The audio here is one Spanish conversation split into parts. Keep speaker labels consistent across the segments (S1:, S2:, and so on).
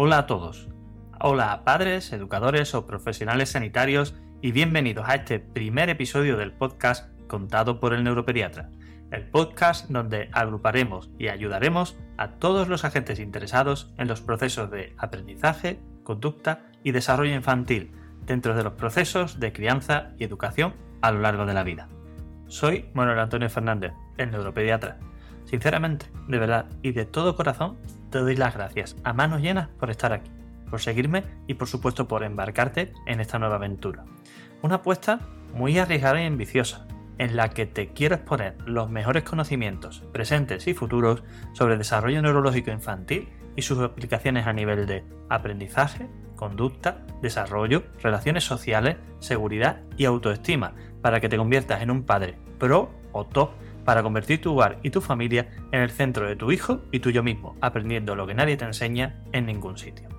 S1: Hola a todos. Hola a padres, educadores o profesionales sanitarios y bienvenidos a este primer episodio del podcast contado por el neuropediatra. El podcast donde agruparemos y ayudaremos a todos los agentes interesados en los procesos de aprendizaje, conducta y desarrollo infantil dentro de los procesos de crianza y educación a lo largo de la vida. Soy Manuel Antonio Fernández, el neuropediatra. Sinceramente, de verdad y de todo corazón, te doy las gracias a manos llenas por estar aquí, por seguirme y por supuesto por embarcarte en esta nueva aventura. Una apuesta muy arriesgada y ambiciosa, en la que te quiero exponer los mejores conocimientos presentes y futuros sobre desarrollo neurológico infantil y sus aplicaciones a nivel de aprendizaje, conducta, desarrollo, relaciones sociales, seguridad y autoestima, para que te conviertas en un padre pro o top para convertir tu hogar y tu familia en el centro de tu hijo y tuyo mismo, aprendiendo lo que nadie te enseña en ningún sitio.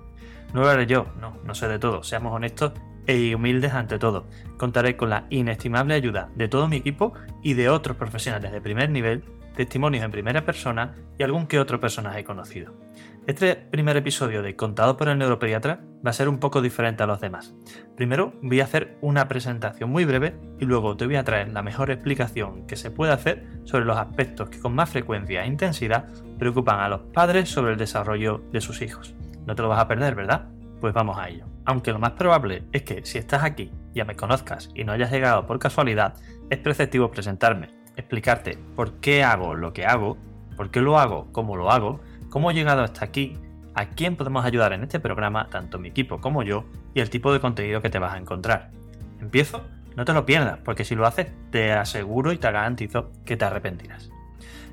S1: No lo haré yo, no, no sé de todo, seamos honestos e humildes ante todo. Contaré con la inestimable ayuda de todo mi equipo y de otros profesionales de primer nivel, testimonios en primera persona y algún que otro personaje conocido. Este primer episodio de Contado por el Neuropediatra va a ser un poco diferente a los demás. Primero voy a hacer una presentación muy breve y luego te voy a traer la mejor explicación que se puede hacer sobre los aspectos que con más frecuencia e intensidad preocupan a los padres sobre el desarrollo de sus hijos. No te lo vas a perder, ¿verdad? Pues vamos a ello. Aunque lo más probable es que si estás aquí ya me conozcas y no hayas llegado por casualidad, es preceptivo presentarme, explicarte por qué hago lo que hago, por qué lo hago como lo hago, cómo he llegado hasta aquí, a quién podemos ayudar en este programa, tanto mi equipo como yo, y el tipo de contenido que te vas a encontrar. ¿Empiezo? No te lo pierdas, porque si lo haces, te aseguro y te garantizo que te arrepentirás.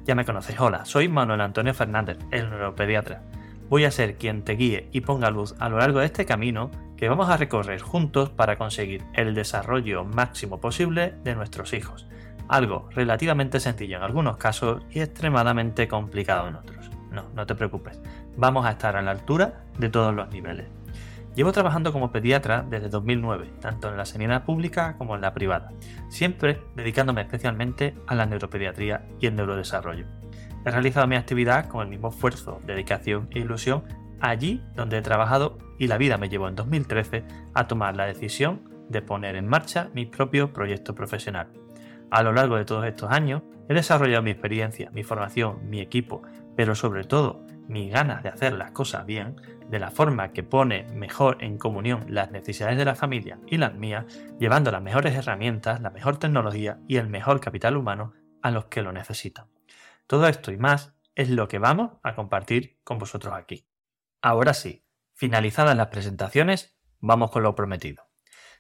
S1: Ya me conoces, hola, soy Manuel Antonio Fernández, el neuropediatra. Voy a ser quien te guíe y ponga luz a lo largo de este camino que vamos a recorrer juntos para conseguir el desarrollo máximo posible de nuestros hijos. Algo relativamente sencillo en algunos casos y extremadamente complicado en otros. No, no te preocupes, vamos a estar a la altura de todos los niveles. Llevo trabajando como pediatra desde 2009, tanto en la sanidad pública como en la privada, siempre dedicándome especialmente a la neuropediatría y el neurodesarrollo. He realizado mi actividad con el mismo esfuerzo, dedicación e ilusión allí donde he trabajado y la vida me llevó en 2013 a tomar la decisión de poner en marcha mi propio proyecto profesional. A lo largo de todos estos años he desarrollado mi experiencia, mi formación, mi equipo, pero sobre todo mis ganas de hacer las cosas bien, de la forma que pone mejor en comunión las necesidades de la familia y las mías, llevando las mejores herramientas, la mejor tecnología y el mejor capital humano a los que lo necesitan. Todo esto y más es lo que vamos a compartir con vosotros aquí. Ahora sí, finalizadas las presentaciones, vamos con lo prometido.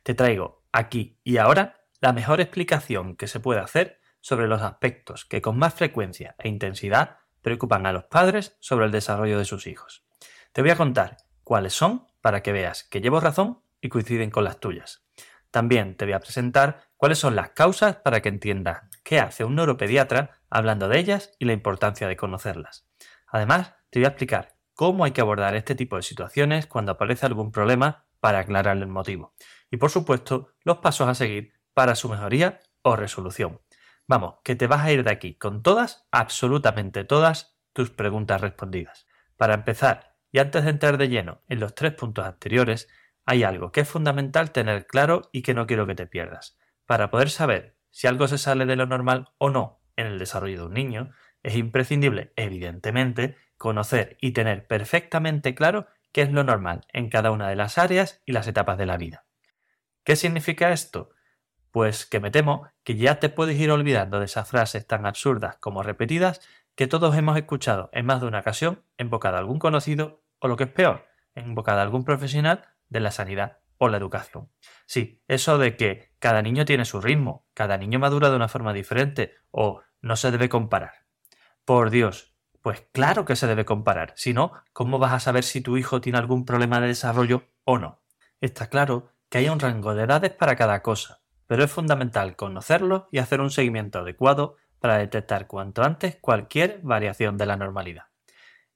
S1: Te traigo aquí y ahora la mejor explicación que se puede hacer sobre los aspectos que con más frecuencia e intensidad preocupan a los padres sobre el desarrollo de sus hijos. Te voy a contar cuáles son para que veas que llevo razón y coinciden con las tuyas. También te voy a presentar cuáles son las causas para que entiendas qué hace un neuropediatra hablando de ellas y la importancia de conocerlas. Además, te voy a explicar cómo hay que abordar este tipo de situaciones cuando aparece algún problema para aclarar el motivo. Y por supuesto, los pasos a seguir para su mejoría o resolución. Vamos, que te vas a ir de aquí con todas, absolutamente todas, tus preguntas respondidas. Para empezar, y antes de entrar de lleno en los tres puntos anteriores, hay algo que es fundamental tener claro y que no quiero que te pierdas. Para poder saber si algo se sale de lo normal o no en el desarrollo de un niño, es imprescindible, evidentemente, conocer y tener perfectamente claro qué es lo normal en cada una de las áreas y las etapas de la vida. ¿Qué significa esto? Pues que me temo que ya te puedes ir olvidando de esas frases tan absurdas como repetidas que todos hemos escuchado en más de una ocasión en boca de algún conocido o lo que es peor, en boca de algún profesional de la sanidad o la educación. Sí, eso de que cada niño tiene su ritmo, cada niño madura de una forma diferente o no se debe comparar. Por Dios, pues claro que se debe comparar, si no, ¿cómo vas a saber si tu hijo tiene algún problema de desarrollo o no? Está claro que hay un rango de edades para cada cosa, pero es fundamental conocerlo y hacer un seguimiento adecuado para detectar cuanto antes cualquier variación de la normalidad.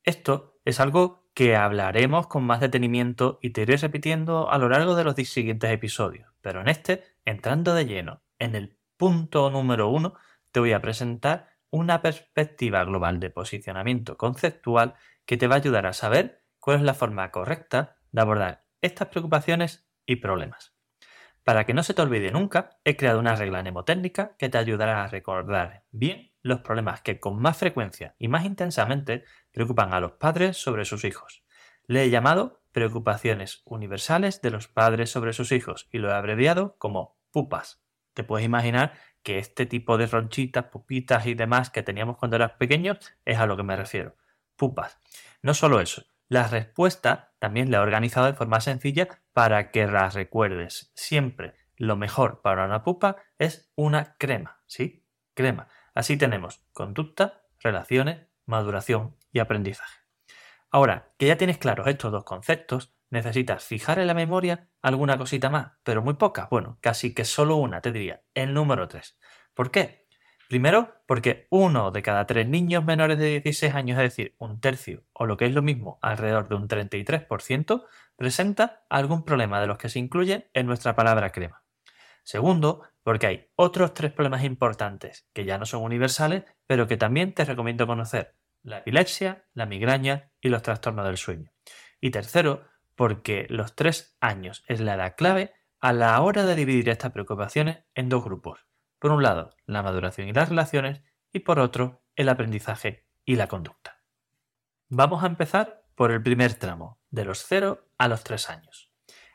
S1: Esto es algo que hablaremos con más detenimiento y te iré repitiendo a lo largo de los siguientes episodios, pero en este, entrando de lleno en el punto número uno, te voy a presentar una perspectiva global de posicionamiento conceptual que te va a ayudar a saber cuál es la forma correcta de abordar estas preocupaciones y problemas. Para que no se te olvide nunca, he creado una regla mnemotécnica que te ayudará a recordar bien los problemas que con más frecuencia y más intensamente preocupan a los padres sobre sus hijos. Le he llamado preocupaciones universales de los padres sobre sus hijos y lo he abreviado como pupas. Te puedes imaginar que este tipo de ronchitas, pupitas y demás que teníamos cuando eras pequeño es a lo que me refiero. Pupas. No solo eso, la respuesta también la he organizado de forma sencilla para que las recuerdes. Siempre lo mejor para una pupa es una crema, ¿sí? Crema. Así tenemos conducta, relaciones, maduración y aprendizaje. Ahora, que ya tienes claros estos dos conceptos, necesitas fijar en la memoria alguna cosita más, pero muy poca. Bueno, casi que solo una, te diría, el número 3. ¿Por qué? Primero, porque uno de cada tres niños menores de 16 años, es decir, un tercio, o lo que es lo mismo, alrededor de un 33%, presenta algún problema de los que se incluyen en nuestra palabra crema. Segundo, porque hay otros tres problemas importantes que ya no son universales, pero que también te recomiendo conocer, la epilepsia, la migraña y los trastornos del sueño. Y tercero, porque los tres años es la edad clave a la hora de dividir estas preocupaciones en dos grupos por un lado, la maduración y las relaciones, y por otro, el aprendizaje y la conducta. Vamos a empezar por el primer tramo, de los 0 a los 3 años.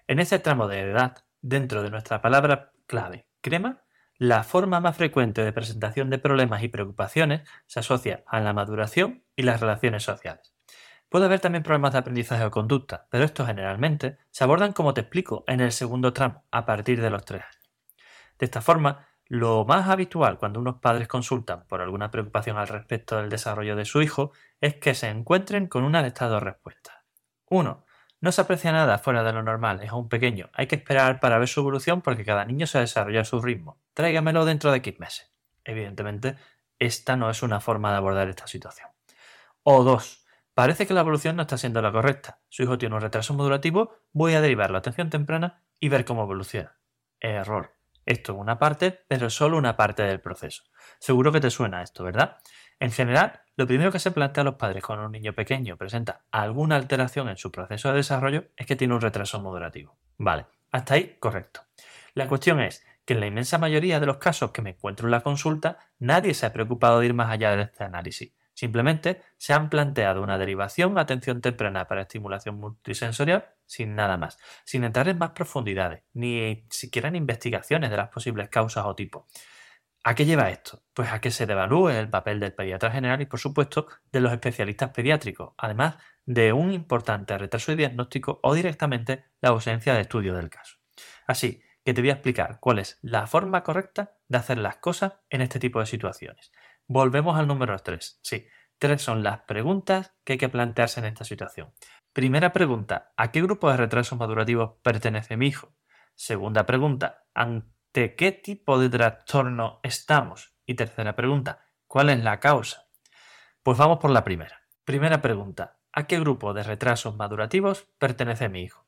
S1: En ese tramo de edad, dentro de nuestra palabra clave, crema, la forma más frecuente de presentación de problemas y preocupaciones se asocia a la maduración y las relaciones sociales. Puede haber también problemas de aprendizaje o conducta, pero estos generalmente se abordan como te explico en el segundo tramo, a partir de los 3 años. De esta forma, lo más habitual cuando unos padres consultan por alguna preocupación al respecto del desarrollo de su hijo es que se encuentren con una de estas dos respuestas. 1. No se aprecia nada fuera de lo normal, es aún pequeño. Hay que esperar para ver su evolución porque cada niño se desarrolla a su ritmo. Tráigamelo dentro de 15 meses. Evidentemente, esta no es una forma de abordar esta situación. O 2. Parece que la evolución no está siendo la correcta. Su hijo tiene un retraso modulativo, voy a derivar la atención temprana y ver cómo evoluciona. Error. Esto es una parte, pero solo una parte del proceso. Seguro que te suena esto, ¿verdad? En general, lo primero que se plantea a los padres cuando un niño pequeño presenta alguna alteración en su proceso de desarrollo es que tiene un retraso moderativo. Vale, hasta ahí correcto. La cuestión es que en la inmensa mayoría de los casos que me encuentro en la consulta, nadie se ha preocupado de ir más allá de este análisis. Simplemente se han planteado una derivación atención temprana para estimulación multisensorial sin nada más, sin entrar en más profundidades, ni siquiera en investigaciones de las posibles causas o tipos. ¿A qué lleva esto? Pues a que se devalúe el papel del pediatra general y, por supuesto, de los especialistas pediátricos, además de un importante retraso de diagnóstico o directamente la ausencia de estudio del caso. Así que te voy a explicar cuál es la forma correcta de hacer las cosas en este tipo de situaciones. Volvemos al número 3. Sí, tres son las preguntas que hay que plantearse en esta situación. Primera pregunta, ¿a qué grupo de retrasos madurativos pertenece mi hijo? Segunda pregunta, ¿ante qué tipo de trastorno estamos? Y tercera pregunta, ¿cuál es la causa? Pues vamos por la primera. Primera pregunta, ¿a qué grupo de retrasos madurativos pertenece mi hijo?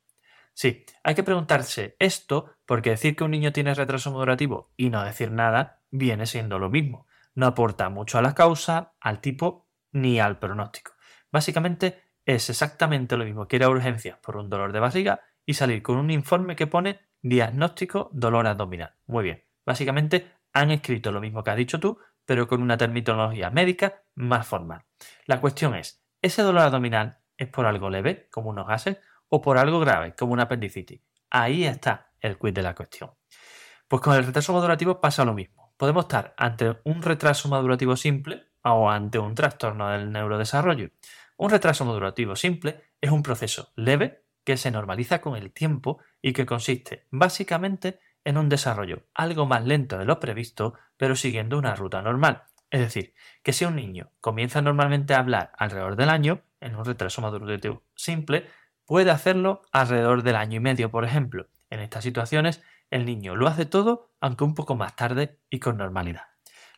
S1: Sí, hay que preguntarse esto porque decir que un niño tiene retraso madurativo y no decir nada viene siendo lo mismo no aporta mucho a la causa, al tipo ni al pronóstico. Básicamente es exactamente lo mismo que ir a urgencias por un dolor de barriga y salir con un informe que pone diagnóstico dolor abdominal. Muy bien, básicamente han escrito lo mismo que has dicho tú, pero con una terminología médica más formal. La cuestión es, ¿ese dolor abdominal es por algo leve, como unos gases, o por algo grave, como una apendicitis? Ahí está el quiz de la cuestión. Pues con el retraso modulativo pasa lo mismo podemos estar ante un retraso madurativo simple o ante un trastorno del neurodesarrollo. Un retraso madurativo simple es un proceso leve que se normaliza con el tiempo y que consiste básicamente en un desarrollo algo más lento de lo previsto, pero siguiendo una ruta normal. Es decir, que si un niño comienza normalmente a hablar alrededor del año, en un retraso madurativo simple, puede hacerlo alrededor del año y medio, por ejemplo. En estas situaciones el niño lo hace todo, aunque un poco más tarde y con normalidad.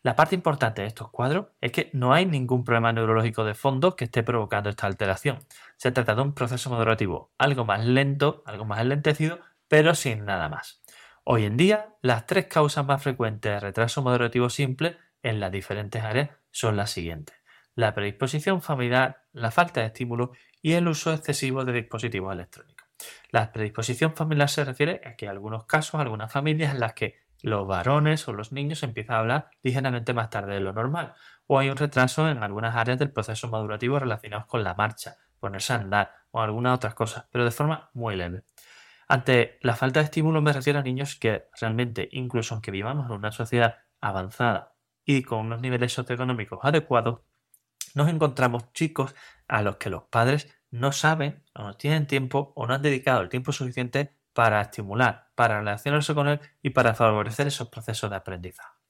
S1: La parte importante de estos cuadros es que no hay ningún problema neurológico de fondo que esté provocando esta alteración. Se trata de un proceso madurativo algo más lento, algo más enlentecido, pero sin nada más. Hoy en día, las tres causas más frecuentes de retraso madurativo simple en las diferentes áreas son las siguientes. La predisposición familiar, la falta de estímulo y el uso excesivo de dispositivos electrónicos. La predisposición familiar se refiere a que algunos casos, algunas familias en las que los varones o los niños empiezan a hablar ligeramente más tarde de lo normal, o hay un retraso en algunas áreas del proceso madurativo relacionados con la marcha, ponerse a andar o algunas otras cosas, pero de forma muy leve. Ante la falta de estímulo me refiero a niños que realmente, incluso aunque vivamos en una sociedad avanzada y con unos niveles socioeconómicos adecuados, nos encontramos chicos a los que los padres no saben o no tienen tiempo o no han dedicado el tiempo suficiente para estimular, para relacionarse con él y para favorecer esos procesos de aprendizaje.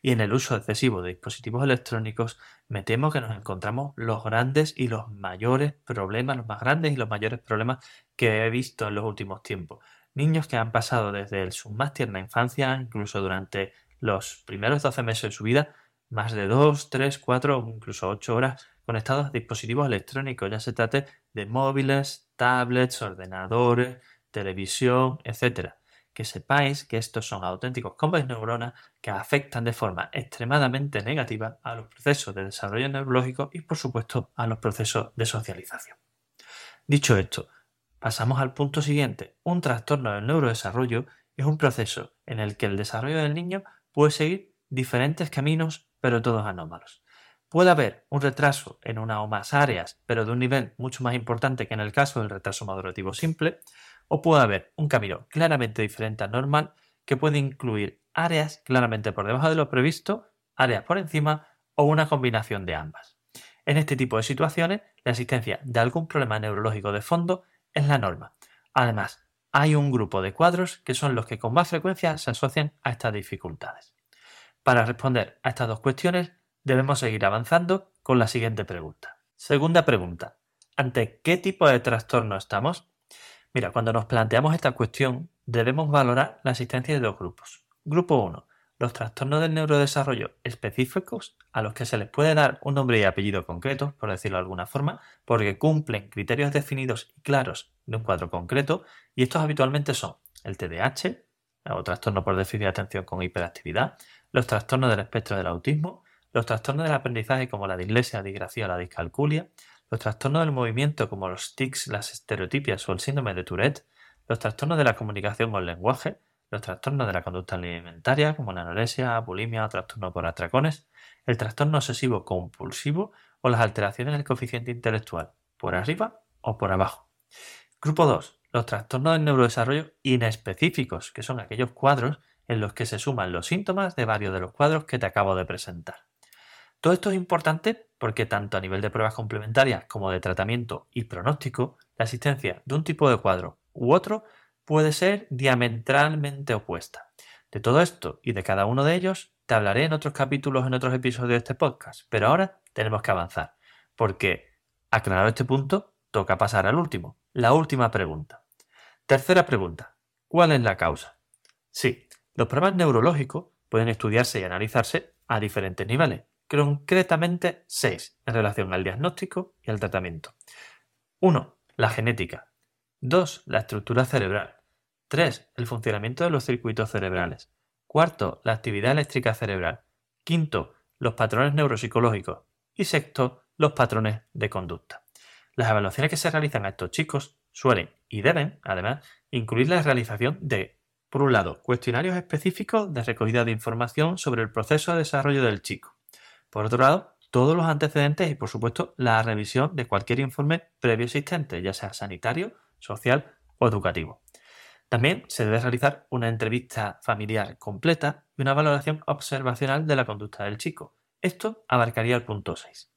S1: Y en el uso excesivo de dispositivos electrónicos me temo que nos encontramos los grandes y los mayores problemas, los más grandes y los mayores problemas que he visto en los últimos tiempos. Niños que han pasado desde su más tierna infancia, incluso durante los primeros 12 meses de su vida, más de 2, 3, 4 o incluso 8 horas conectados a dispositivos electrónicos, ya se trate de móviles, tablets, ordenadores, televisión, etc. Que sepáis que estos son auténticos combos neuronas que afectan de forma extremadamente negativa a los procesos de desarrollo neurológico y por supuesto a los procesos de socialización. Dicho esto, pasamos al punto siguiente. Un trastorno del neurodesarrollo es un proceso en el que el desarrollo del niño puede seguir diferentes caminos, pero todos anómalos. Puede haber un retraso en una o más áreas, pero de un nivel mucho más importante que en el caso del retraso madurativo simple, o puede haber un camino claramente diferente al normal que puede incluir áreas claramente por debajo de lo previsto, áreas por encima o una combinación de ambas. En este tipo de situaciones, la existencia de algún problema neurológico de fondo es la norma. Además, hay un grupo de cuadros que son los que con más frecuencia se asocian a estas dificultades. Para responder a estas dos cuestiones, debemos seguir avanzando con la siguiente pregunta. Segunda pregunta. ¿Ante qué tipo de trastorno estamos? Mira, cuando nos planteamos esta cuestión, debemos valorar la existencia de dos grupos. Grupo 1. Los trastornos del neurodesarrollo específicos a los que se les puede dar un nombre y apellido concreto, por decirlo de alguna forma, porque cumplen criterios definidos y claros de un cuadro concreto, y estos habitualmente son el TDAH, o trastorno por déficit de atención con hiperactividad, los trastornos del espectro del autismo, los trastornos del aprendizaje como la dislexia, la disgrafía o la discalculia, los trastornos del movimiento como los tics, las estereotipias o el síndrome de Tourette, los trastornos de la comunicación o el lenguaje, los trastornos de la conducta alimentaria como la anorexia, bulimia o trastorno por atracones, el trastorno obsesivo compulsivo o las alteraciones del coeficiente intelectual, por arriba o por abajo. Grupo 2. Los trastornos del neurodesarrollo inespecíficos, que son aquellos cuadros en los que se suman los síntomas de varios de los cuadros que te acabo de presentar. Todo esto es importante porque tanto a nivel de pruebas complementarias como de tratamiento y pronóstico, la existencia de un tipo de cuadro u otro puede ser diametralmente opuesta. De todo esto y de cada uno de ellos te hablaré en otros capítulos, en otros episodios de este podcast, pero ahora tenemos que avanzar, porque, aclarado este punto, toca pasar al último, la última pregunta. Tercera pregunta, ¿cuál es la causa? Sí, los problemas neurológicos pueden estudiarse y analizarse a diferentes niveles, concretamente seis en relación al diagnóstico y al tratamiento. 1. La genética. 2. La estructura cerebral. 3. El funcionamiento de los circuitos cerebrales. Cuarto, la actividad eléctrica cerebral. Quinto, los patrones neuropsicológicos. Y sexto, los patrones de conducta. Las evaluaciones que se realizan a estos chicos suelen y deben, además, incluir la realización de, por un lado, cuestionarios específicos de recogida de información sobre el proceso de desarrollo del chico. Por otro lado, todos los antecedentes y, por supuesto, la revisión de cualquier informe previo existente, ya sea sanitario, social o educativo. También se debe realizar una entrevista familiar completa y una valoración observacional de la conducta del chico. Esto abarcaría el punto 6.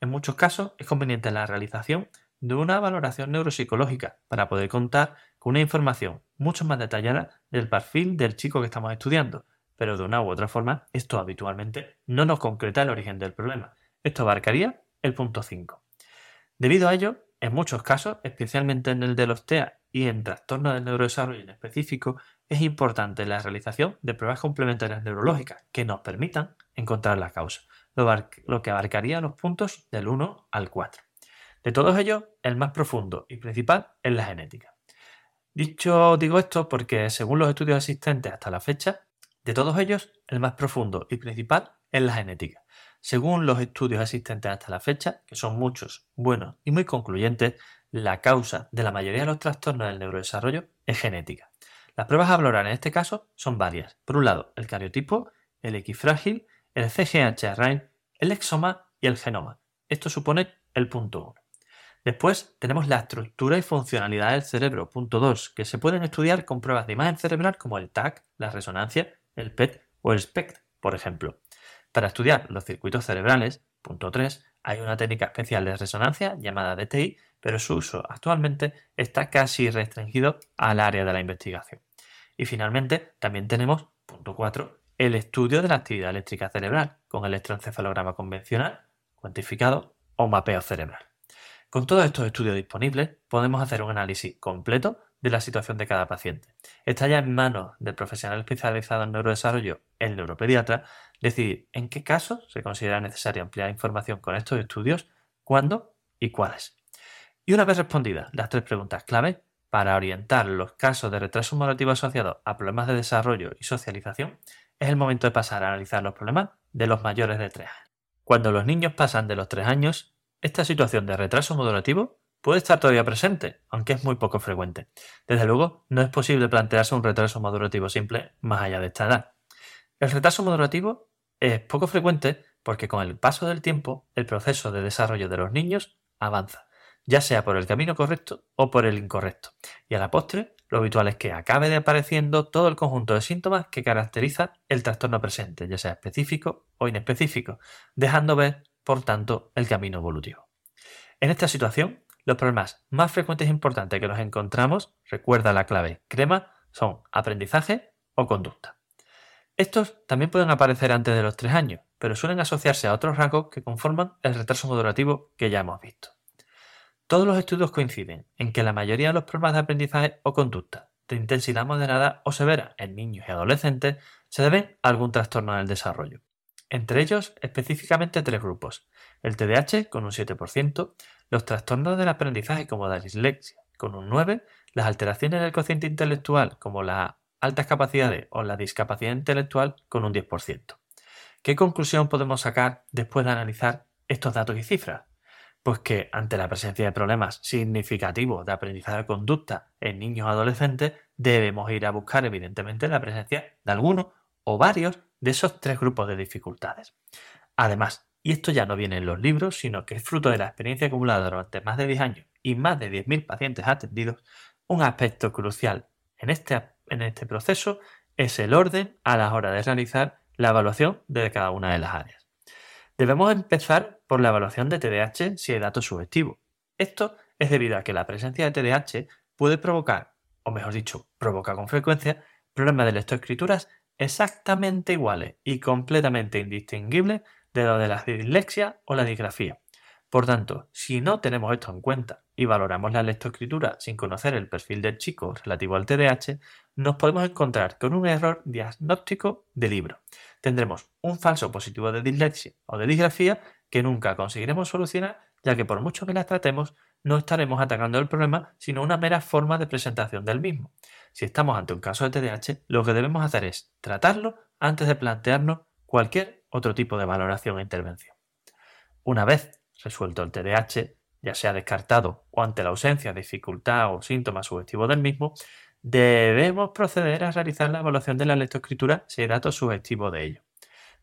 S1: En muchos casos es conveniente la realización de una valoración neuropsicológica para poder contar con una información mucho más detallada del perfil del chico que estamos estudiando, pero de una u otra forma esto habitualmente no nos concreta el origen del problema. Esto abarcaría el punto 5. Debido a ello, en muchos casos, especialmente en el de los TEA y en trastornos del neurodesarrollo en específico, es importante la realización de pruebas complementarias neurológicas que nos permitan encontrar la causa, lo que abarcaría los puntos del 1 al 4. De todos ellos, el más profundo y principal es la genética. Dicho digo esto porque según los estudios existentes hasta la fecha, de todos ellos, el más profundo y principal en la genética. Según los estudios existentes hasta la fecha, que son muchos, buenos y muy concluyentes, la causa de la mayoría de los trastornos del neurodesarrollo es genética. Las pruebas a valorar en este caso son varias. Por un lado, el cariotipo, el X frágil, el CGH array, el exoma y el genoma. Esto supone el punto 1. Después tenemos la estructura y funcionalidad del cerebro, punto 2, que se pueden estudiar con pruebas de imagen cerebral como el TAC, la resonancia, el PET o el SPECT, por ejemplo. Para estudiar los circuitos cerebrales, punto 3, hay una técnica especial de resonancia llamada DTI, pero su uso actualmente está casi restringido al área de la investigación. Y finalmente también tenemos, punto 4, el estudio de la actividad eléctrica cerebral con electroencefalograma convencional, cuantificado o mapeo cerebral. Con todos estos estudios disponibles podemos hacer un análisis completo de la situación de cada paciente. Está ya en manos del profesional especializado en neurodesarrollo, el neuropediatra, decidir en qué casos se considera necesaria ampliar información con estos estudios, cuándo y cuáles. Y una vez respondidas las tres preguntas clave, para orientar los casos de retraso moderativo asociados a problemas de desarrollo y socialización, es el momento de pasar a analizar los problemas de los mayores de 3 años. Cuando los niños pasan de los 3 años, esta situación de retraso moderativo puede estar todavía presente, aunque es muy poco frecuente. Desde luego, no es posible plantearse un retraso madurativo simple más allá de esta edad. El retraso madurativo es poco frecuente porque con el paso del tiempo el proceso de desarrollo de los niños avanza, ya sea por el camino correcto o por el incorrecto. Y a la postre, lo habitual es que acabe de apareciendo todo el conjunto de síntomas que caracteriza el trastorno presente, ya sea específico o inespecífico, dejando ver, por tanto, el camino evolutivo. En esta situación, los problemas más frecuentes e importantes que nos encontramos, recuerda la clave crema, son aprendizaje o conducta. Estos también pueden aparecer antes de los 3 años, pero suelen asociarse a otros rasgos que conforman el retraso moderativo que ya hemos visto. Todos los estudios coinciden en que la mayoría de los problemas de aprendizaje o conducta de intensidad moderada o severa en niños y adolescentes se deben a algún trastorno del desarrollo. Entre ellos, específicamente tres grupos. El TDAH con un 7%, los trastornos del aprendizaje como la dislexia con un 9%, las alteraciones del cociente intelectual como las altas capacidades o la discapacidad intelectual con un 10%. ¿Qué conclusión podemos sacar después de analizar estos datos y cifras? Pues que ante la presencia de problemas significativos de aprendizaje de conducta en niños o adolescentes, debemos ir a buscar evidentemente la presencia de alguno o varios de esos tres grupos de dificultades. Además, y esto ya no viene en los libros, sino que es fruto de la experiencia acumulada durante más de 10 años y más de 10.000 pacientes atendidos, un aspecto crucial en este, en este proceso es el orden a la hora de realizar la evaluación de cada una de las áreas. Debemos empezar por la evaluación de TDAH si hay datos subjetivos. Esto es debido a que la presencia de TDAH puede provocar, o mejor dicho, provoca con frecuencia, problemas de lectoescrituras exactamente iguales y completamente indistinguibles de lo de la dislexia o la disgrafía. Por tanto, si no tenemos esto en cuenta y valoramos la lectoescritura sin conocer el perfil del chico relativo al TDAH, nos podemos encontrar con un error diagnóstico de libro. Tendremos un falso positivo de dislexia o de disgrafía que nunca conseguiremos solucionar, ya que por mucho que las tratemos, no estaremos atacando el problema, sino una mera forma de presentación del mismo. Si estamos ante un caso de TDAH, lo que debemos hacer es tratarlo antes de plantearnos cualquier otro tipo de valoración e intervención. Una vez resuelto el TDAH, ya sea descartado o ante la ausencia, dificultad o síntomas subjetivos del mismo, debemos proceder a realizar la evaluación de la lectoescritura si hay datos subjetivos de ello.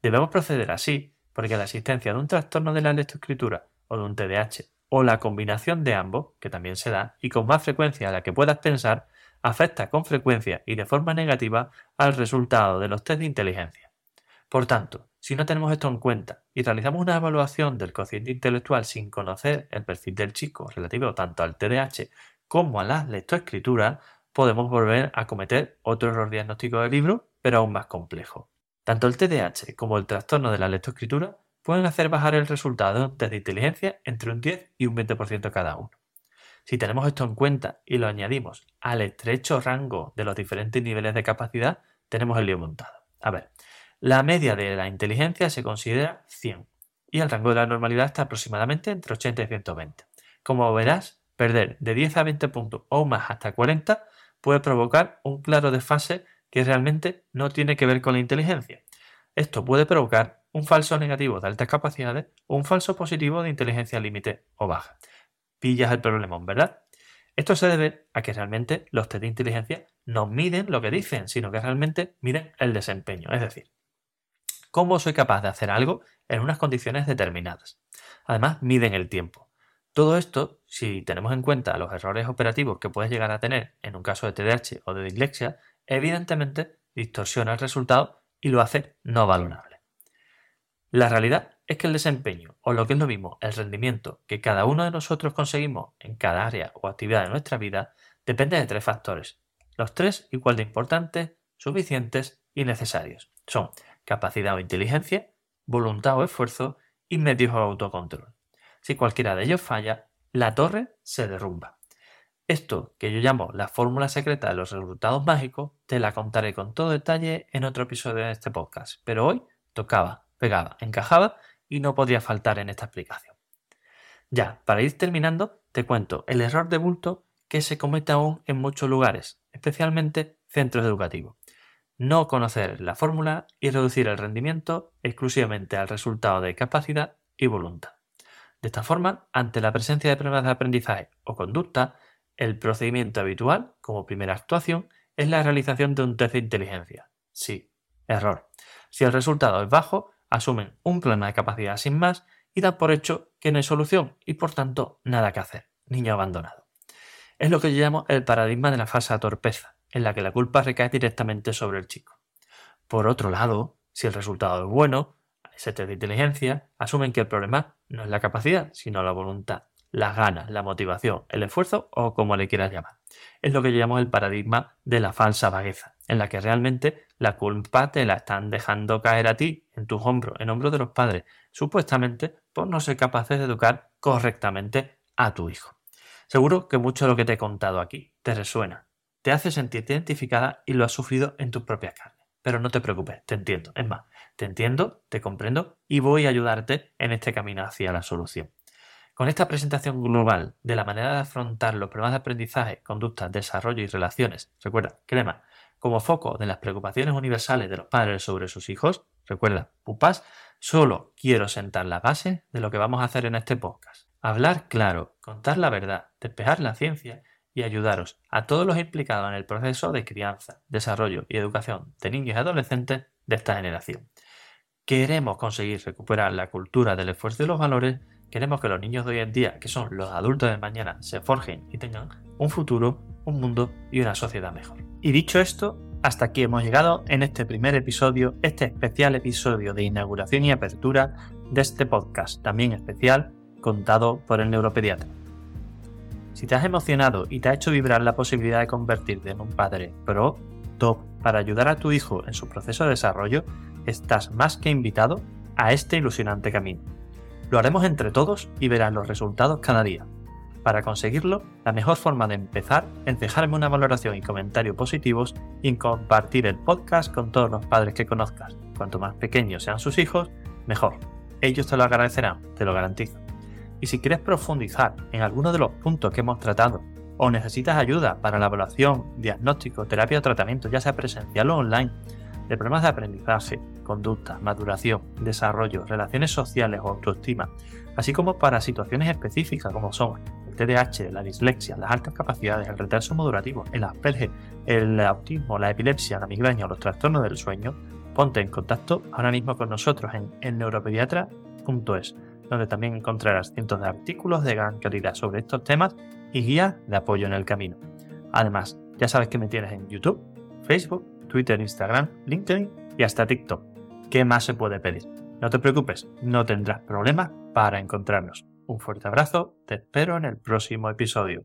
S1: Debemos proceder así porque la existencia de un trastorno de la lectoescritura o de un TDAH o la combinación de ambos, que también se da, y con más frecuencia a la que puedas pensar, afecta con frecuencia y de forma negativa al resultado de los test de inteligencia. Por tanto, si no tenemos esto en cuenta y realizamos una evaluación del cociente intelectual sin conocer el perfil del chico relativo tanto al TDAH como a la lectoescritura, podemos volver a cometer otro error diagnóstico del libro, pero aún más complejo. Tanto el TDAH como el trastorno de la lectoescritura pueden hacer bajar el resultado de inteligencia entre un 10 y un 20% cada uno. Si tenemos esto en cuenta y lo añadimos al estrecho rango de los diferentes niveles de capacidad, tenemos el lío montado. A ver, la media de la inteligencia se considera 100 y el rango de la normalidad está aproximadamente entre 80 y 120. Como verás, perder de 10 a 20 puntos o más hasta 40 puede provocar un claro desfase que realmente no tiene que ver con la inteligencia. Esto puede provocar un falso negativo de altas capacidades o un falso positivo de inteligencia límite o baja. Pillas el problema, ¿verdad? Esto se debe a que realmente los test de inteligencia no miden lo que dicen, sino que realmente miden el desempeño. Es decir, cómo soy capaz de hacer algo en unas condiciones determinadas. Además, miden el tiempo. Todo esto, si tenemos en cuenta los errores operativos que puedes llegar a tener en un caso de TDAH o de dislexia, evidentemente distorsiona el resultado y lo hace no valorable. La realidad es que el desempeño, o lo que es lo mismo, el rendimiento que cada uno de nosotros conseguimos en cada área o actividad de nuestra vida, depende de tres factores. Los tres igual de importantes, suficientes y necesarios. Son capacidad o inteligencia, voluntad o esfuerzo y medios o autocontrol. Si cualquiera de ellos falla, la torre se derrumba. Esto, que yo llamo la fórmula secreta de los resultados mágicos, te la contaré con todo detalle en otro episodio de este podcast, pero hoy tocaba, pegaba, encajaba y no podría faltar en esta explicación. Ya, para ir terminando, te cuento el error de bulto que se comete aún en muchos lugares, especialmente centros educativos. No conocer la fórmula y reducir el rendimiento exclusivamente al resultado de capacidad y voluntad. De esta forma, ante la presencia de problemas de aprendizaje o conducta, el procedimiento habitual, como primera actuación, es la realización de un test de inteligencia. Sí, error. Si el resultado es bajo, asumen un problema de capacidad sin más y dan por hecho que no hay solución y por tanto nada que hacer. Niño abandonado. Es lo que yo llamo el paradigma de la falsa torpeza, en la que la culpa recae directamente sobre el chico. Por otro lado, si el resultado es bueno, ese test de inteligencia asumen que el problema no es la capacidad, sino la voluntad, las ganas, la motivación, el esfuerzo o como le quieras llamar. Es lo que llamo el paradigma de la falsa vagueza, en la que realmente la culpa te la están dejando caer a ti, en tus hombros, en hombros de los padres, supuestamente por no ser capaces de educar correctamente a tu hijo. Seguro que mucho de lo que te he contado aquí te resuena, te hace sentirte identificada y lo has sufrido en tus propias carnes. Pero no te preocupes, te entiendo. Es más, te entiendo, te comprendo y voy a ayudarte en este camino hacia la solución. Con esta presentación global de la manera de afrontar los problemas de aprendizaje, conducta, desarrollo y relaciones, recuerda, crema, como foco de las preocupaciones universales de los padres sobre sus hijos, recuerda, pupas, solo quiero sentar la base de lo que vamos a hacer en este podcast. Hablar claro, contar la verdad, despejar la ciencia y ayudaros a todos los implicados en el proceso de crianza, desarrollo y educación de niños y adolescentes de esta generación. Queremos conseguir recuperar la cultura del esfuerzo y los valores Queremos que los niños de hoy en día, que son los adultos de mañana, se forjen y tengan un futuro, un mundo y una sociedad mejor. Y dicho esto, hasta aquí hemos llegado en este primer episodio, este especial episodio de inauguración y apertura de este podcast, también especial, contado por el neuropediatra. Si te has emocionado y te ha hecho vibrar la posibilidad de convertirte en un padre pro, top, para ayudar a tu hijo en su proceso de desarrollo, estás más que invitado a este ilusionante camino. Lo haremos entre todos y verán los resultados cada día. Para conseguirlo, la mejor forma de empezar es dejarme una valoración y comentario positivos y compartir el podcast con todos los padres que conozcas. Cuanto más pequeños sean sus hijos, mejor. Ellos te lo agradecerán, te lo garantizo. Y si quieres profundizar en alguno de los puntos que hemos tratado o necesitas ayuda para la evaluación, diagnóstico, terapia o tratamiento, ya sea presencial o online, de problemas de aprendizaje, conducta, maduración, desarrollo, relaciones sociales o autoestima, así como para situaciones específicas como son el TDAH, la dislexia, las altas capacidades, el retraso modulativo, el Asperger, el autismo, la epilepsia, la migraña o los trastornos del sueño, ponte en contacto ahora mismo con nosotros en elneuropediatra.es, donde también encontrarás cientos de artículos de gran calidad sobre estos temas y guías de apoyo en el camino. Además, ya sabes que me tienes en YouTube, Facebook, Twitter, Instagram, LinkedIn y hasta TikTok. ¿Qué más se puede pedir? No te preocupes, no tendrás problemas para encontrarnos. Un fuerte abrazo, te espero en el próximo episodio.